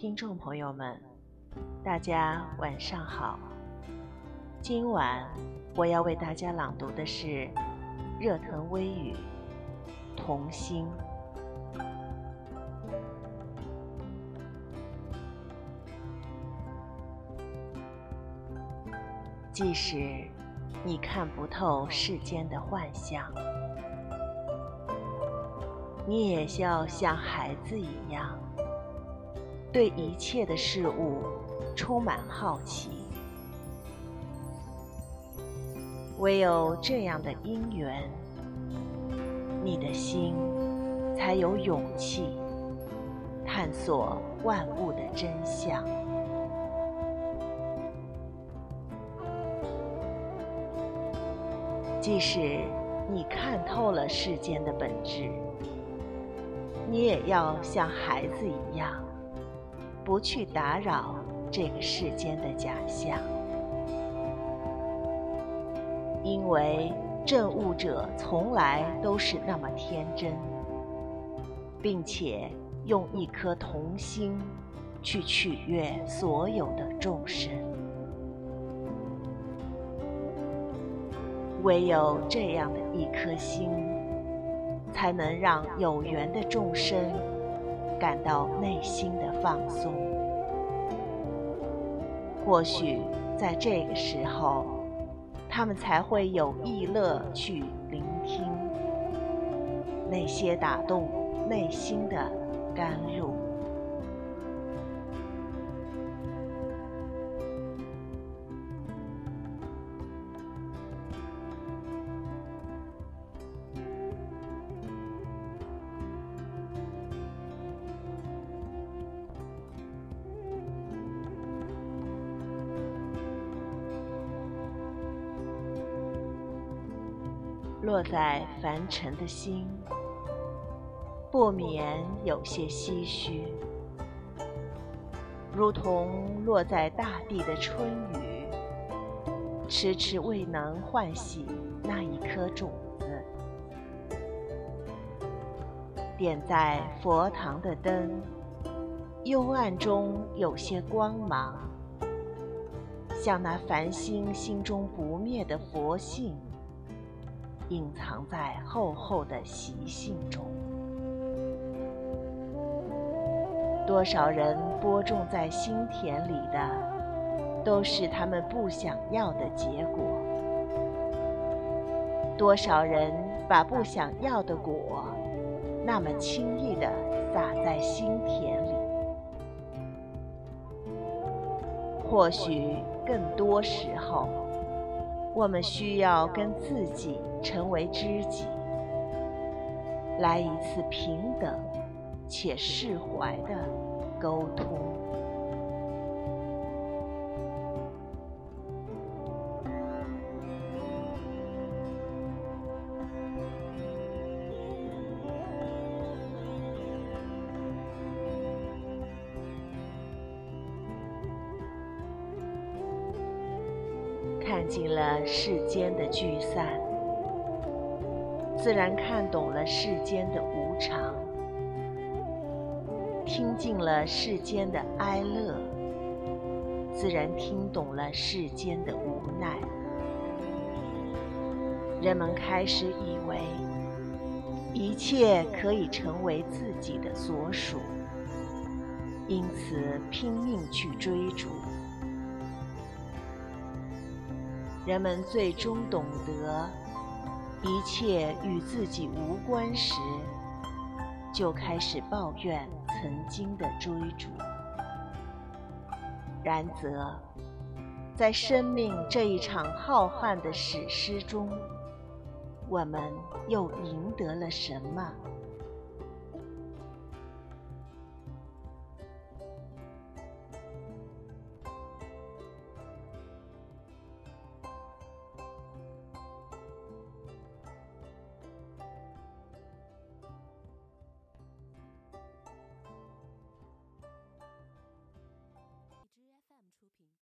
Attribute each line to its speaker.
Speaker 1: 听众朋友们，大家晚上好。今晚我要为大家朗读的是热腾微语《童心》。即使你看不透世间的幻象。你也要像孩子一样，对一切的事物充满好奇。唯有这样的因缘，你的心才有勇气探索万物的真相。即使你看透了世间的本质。你也要像孩子一样，不去打扰这个世间的假象，因为证悟者从来都是那么天真，并且用一颗童心去取悦所有的众生。唯有这样的一颗心。才能让有缘的众生感到内心的放松。或许在这个时候，他们才会有意乐去聆听那些打动内心的甘露。落在凡尘的心，不免有些唏嘘，如同落在大地的春雨，迟迟未能唤醒那一颗种子。点在佛堂的灯，幽暗中有些光芒，像那繁星心中不灭的佛性。隐藏在厚厚的习性中，多少人播种在心田里的，都是他们不想要的结果；多少人把不想要的果，那么轻易地撒在心田里。或许更多时候。我们需要跟自己成为知己，来一次平等且释怀的沟通。看尽了世间的聚散，自然看懂了世间的无常；听尽了世间的哀乐，自然听懂了世间的无奈。人们开始以为一切可以成为自己的所属，因此拼命去追逐。人们最终懂得，一切与自己无关时，就开始抱怨曾经的追逐。然则，在生命这一场浩瀚的史诗中，我们又赢得了什么？